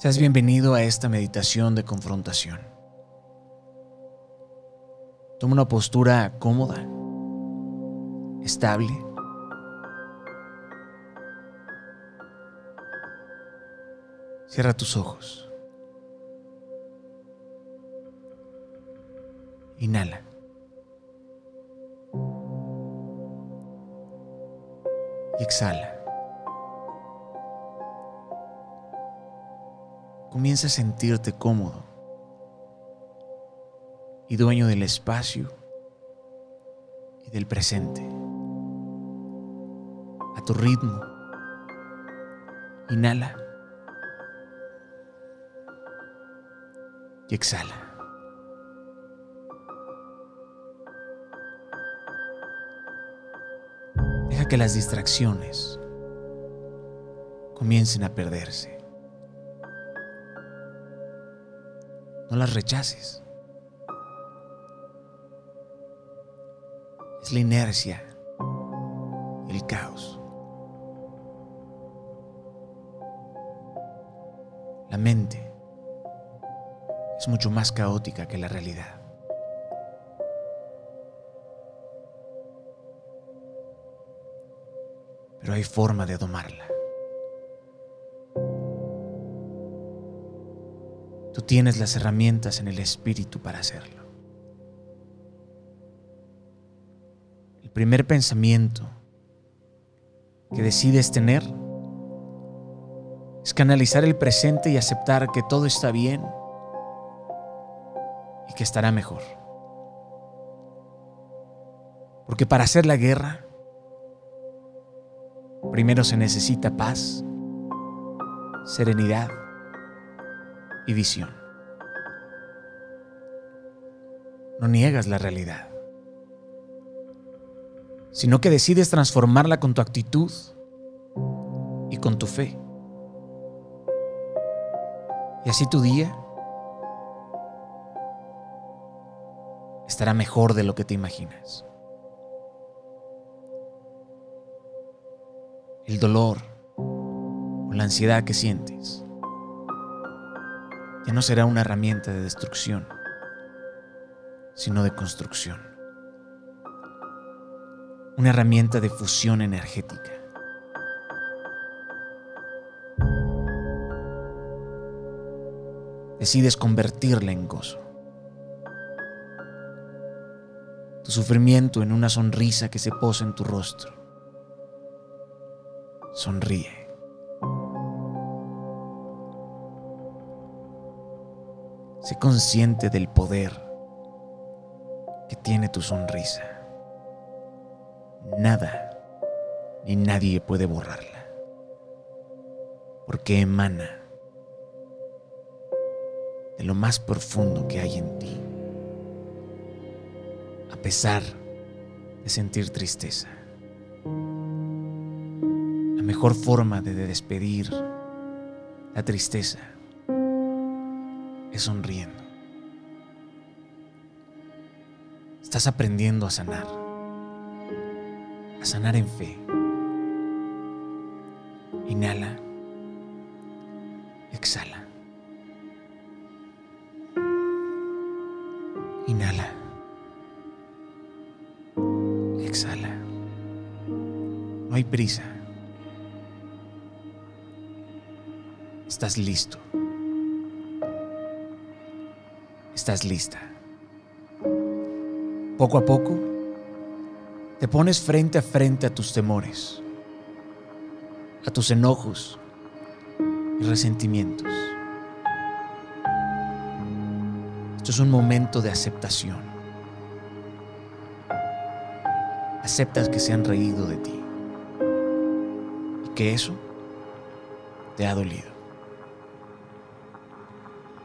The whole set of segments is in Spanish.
Seas bienvenido a esta meditación de confrontación. Toma una postura cómoda, estable. Cierra tus ojos. Inhala. Y exhala. Comienza a sentirte cómodo y dueño del espacio y del presente. A tu ritmo. Inhala. Y exhala. Deja que las distracciones comiencen a perderse. No las rechaces. Es la inercia, el caos. La mente es mucho más caótica que la realidad. Pero hay forma de domarla. Tú tienes las herramientas en el espíritu para hacerlo. El primer pensamiento que decides tener es canalizar el presente y aceptar que todo está bien y que estará mejor. Porque para hacer la guerra, primero se necesita paz, serenidad visión. No niegas la realidad, sino que decides transformarla con tu actitud y con tu fe. Y así tu día estará mejor de lo que te imaginas. El dolor o la ansiedad que sientes no será una herramienta de destrucción, sino de construcción. Una herramienta de fusión energética. Decides convertirla en gozo. Tu sufrimiento en una sonrisa que se posa en tu rostro. Sonríe. Sé consciente del poder que tiene tu sonrisa. Nada ni nadie puede borrarla, porque emana de lo más profundo que hay en ti, a pesar de sentir tristeza. La mejor forma de despedir la tristeza es sonriendo. Estás aprendiendo a sanar, a sanar en fe. Inhala, exhala. Inhala, exhala. No hay prisa. Estás listo. Estás lista. Poco a poco, te pones frente a frente a tus temores, a tus enojos y resentimientos. Esto es un momento de aceptación. Aceptas que se han reído de ti y que eso te ha dolido.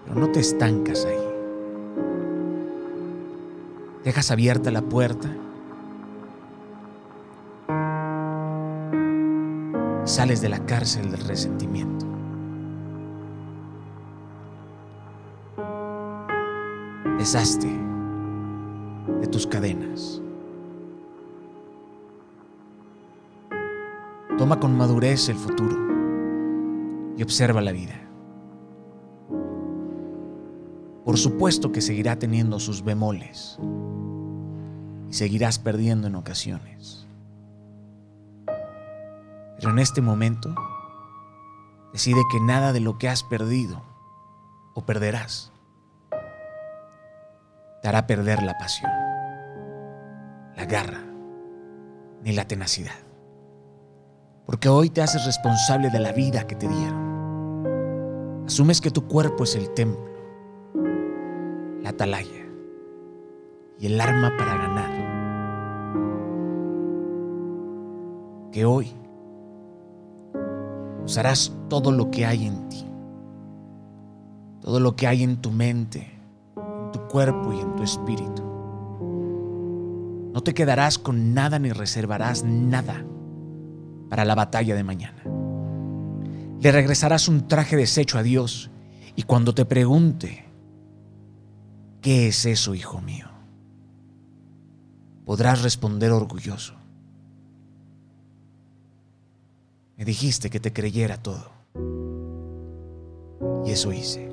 Pero no te estancas ahí. Dejas abierta la puerta. Sales de la cárcel del resentimiento. Deshazte de tus cadenas. Toma con madurez el futuro y observa la vida. por supuesto que seguirá teniendo sus bemoles y seguirás perdiendo en ocasiones. Pero en este momento, decide que nada de lo que has perdido o perderás te hará perder la pasión, la garra ni la tenacidad. Porque hoy te haces responsable de la vida que te dieron. Asumes que tu cuerpo es el templo, la atalaya y el arma para ganar. Que hoy usarás todo lo que hay en ti, todo lo que hay en tu mente, en tu cuerpo y en tu espíritu. No te quedarás con nada ni reservarás nada para la batalla de mañana. Le regresarás un traje deshecho a Dios y cuando te pregunte, ¿qué es eso, hijo mío? Podrás responder orgulloso. Me dijiste que te creyera todo. Y eso hice.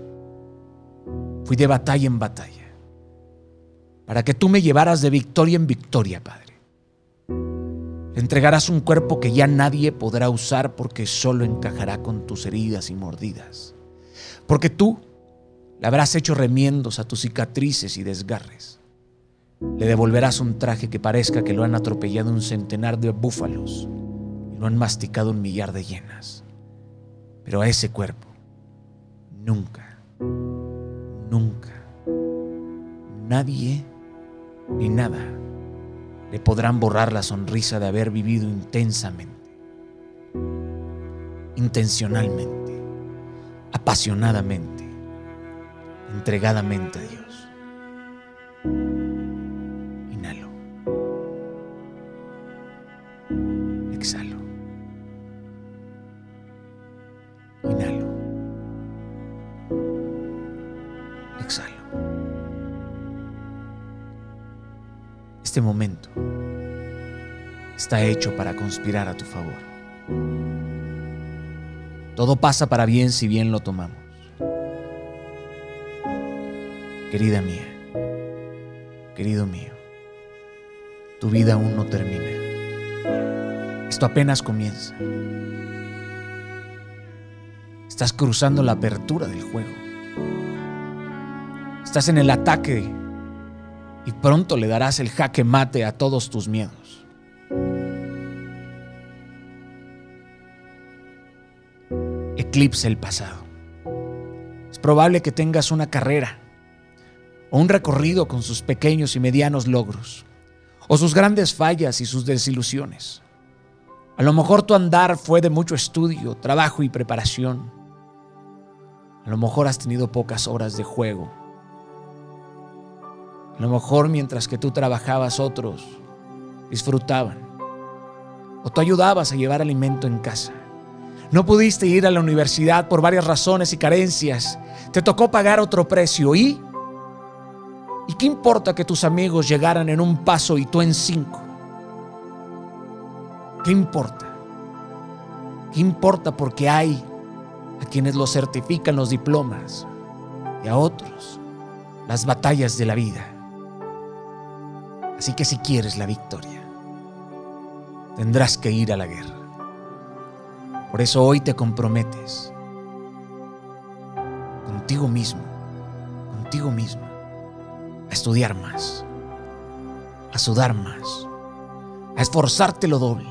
Fui de batalla en batalla para que tú me llevaras de victoria en victoria, Padre. Le entregarás un cuerpo que ya nadie podrá usar porque solo encajará con tus heridas y mordidas. Porque tú le habrás hecho remiendos a tus cicatrices y desgarres. Le devolverás un traje que parezca que lo han atropellado un centenar de búfalos y lo han masticado un millar de hienas. Pero a ese cuerpo, nunca, nunca, nadie ni nada le podrán borrar la sonrisa de haber vivido intensamente, intencionalmente, apasionadamente, entregadamente a Dios. Está hecho para conspirar a tu favor. Todo pasa para bien si bien lo tomamos. Querida mía, querido mío, tu vida aún no termina. Esto apenas comienza. Estás cruzando la apertura del juego. Estás en el ataque y pronto le darás el jaque mate a todos tus miedos. Eclipse el pasado. Es probable que tengas una carrera o un recorrido con sus pequeños y medianos logros, o sus grandes fallas y sus desilusiones. A lo mejor tu andar fue de mucho estudio, trabajo y preparación. A lo mejor has tenido pocas horas de juego a lo mejor mientras que tú trabajabas otros disfrutaban. O tú ayudabas a llevar alimento en casa. No pudiste ir a la universidad por varias razones y carencias. Te tocó pagar otro precio. ¿Y? ¿Y qué importa que tus amigos llegaran en un paso y tú en cinco? ¿Qué importa? ¿Qué importa porque hay a quienes lo certifican los diplomas y a otros las batallas de la vida? Así que si quieres la victoria, tendrás que ir a la guerra. Por eso hoy te comprometes contigo mismo, contigo mismo, a estudiar más, a sudar más, a esforzarte lo doble.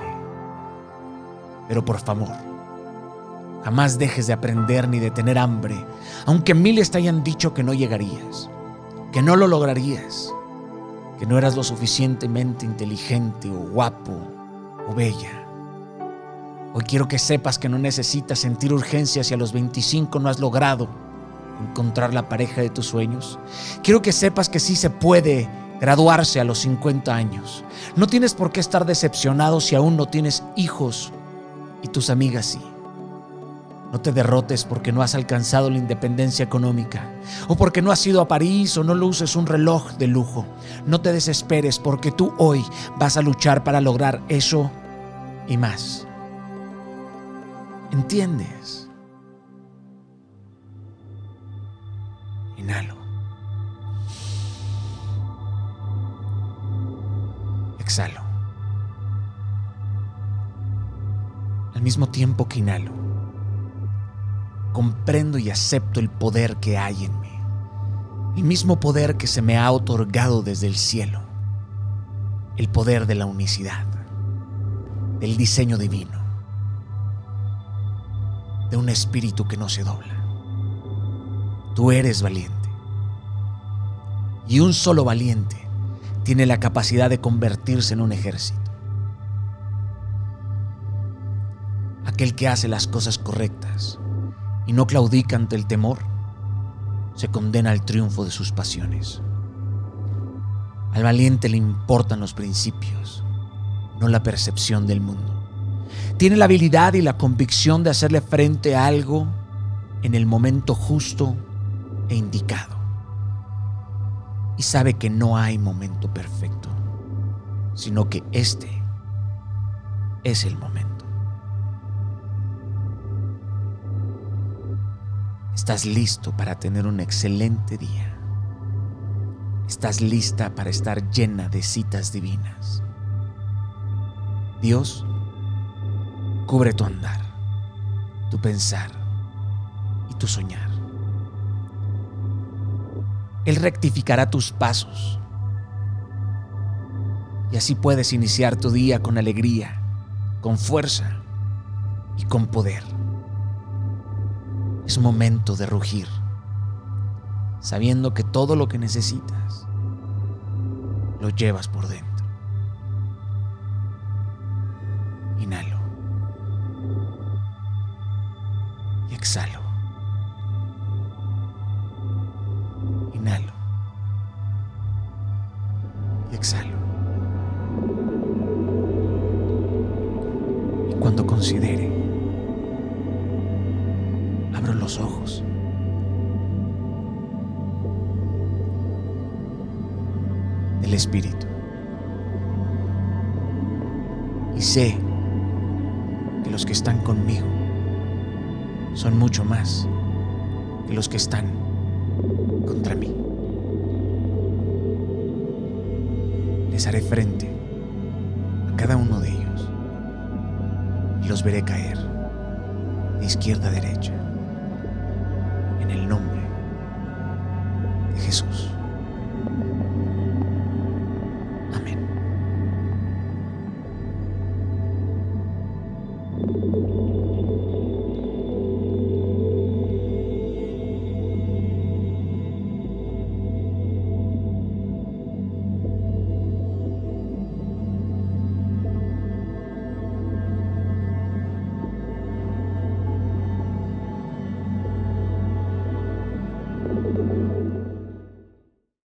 Pero por favor, jamás dejes de aprender ni de tener hambre, aunque miles te hayan dicho que no llegarías, que no lo lograrías que no eras lo suficientemente inteligente o guapo o bella. Hoy quiero que sepas que no necesitas sentir urgencia si a los 25 no has logrado encontrar la pareja de tus sueños. Quiero que sepas que sí se puede graduarse a los 50 años. No tienes por qué estar decepcionado si aún no tienes hijos y tus amigas sí. No te derrotes porque no has alcanzado la independencia económica o porque no has ido a París o no luces un reloj de lujo. No te desesperes porque tú hoy vas a luchar para lograr eso y más. ¿Entiendes? Inhalo. Exhalo. Al mismo tiempo que inhalo, comprendo y acepto el poder que hay en mí. El mismo poder que se me ha otorgado desde el cielo. El poder de la unicidad. Del diseño divino de un espíritu que no se dobla. Tú eres valiente. Y un solo valiente tiene la capacidad de convertirse en un ejército. Aquel que hace las cosas correctas y no claudica ante el temor, se condena al triunfo de sus pasiones. Al valiente le importan los principios, no la percepción del mundo. Tiene la habilidad y la convicción de hacerle frente a algo en el momento justo e indicado. Y sabe que no hay momento perfecto, sino que este es el momento. Estás listo para tener un excelente día. Estás lista para estar llena de citas divinas. Dios cubre tu andar, tu pensar y tu soñar. Él rectificará tus pasos. Y así puedes iniciar tu día con alegría, con fuerza y con poder. Es momento de rugir, sabiendo que todo lo que necesitas lo llevas por dentro. Exhalo. Inhalo. Y exhalo. Y cuando considere abro los ojos. El Espíritu. Y sé que los que están conmigo son mucho más que los que están contra mí. Les haré frente a cada uno de ellos y los veré caer de izquierda a derecha en el nombre de Jesús.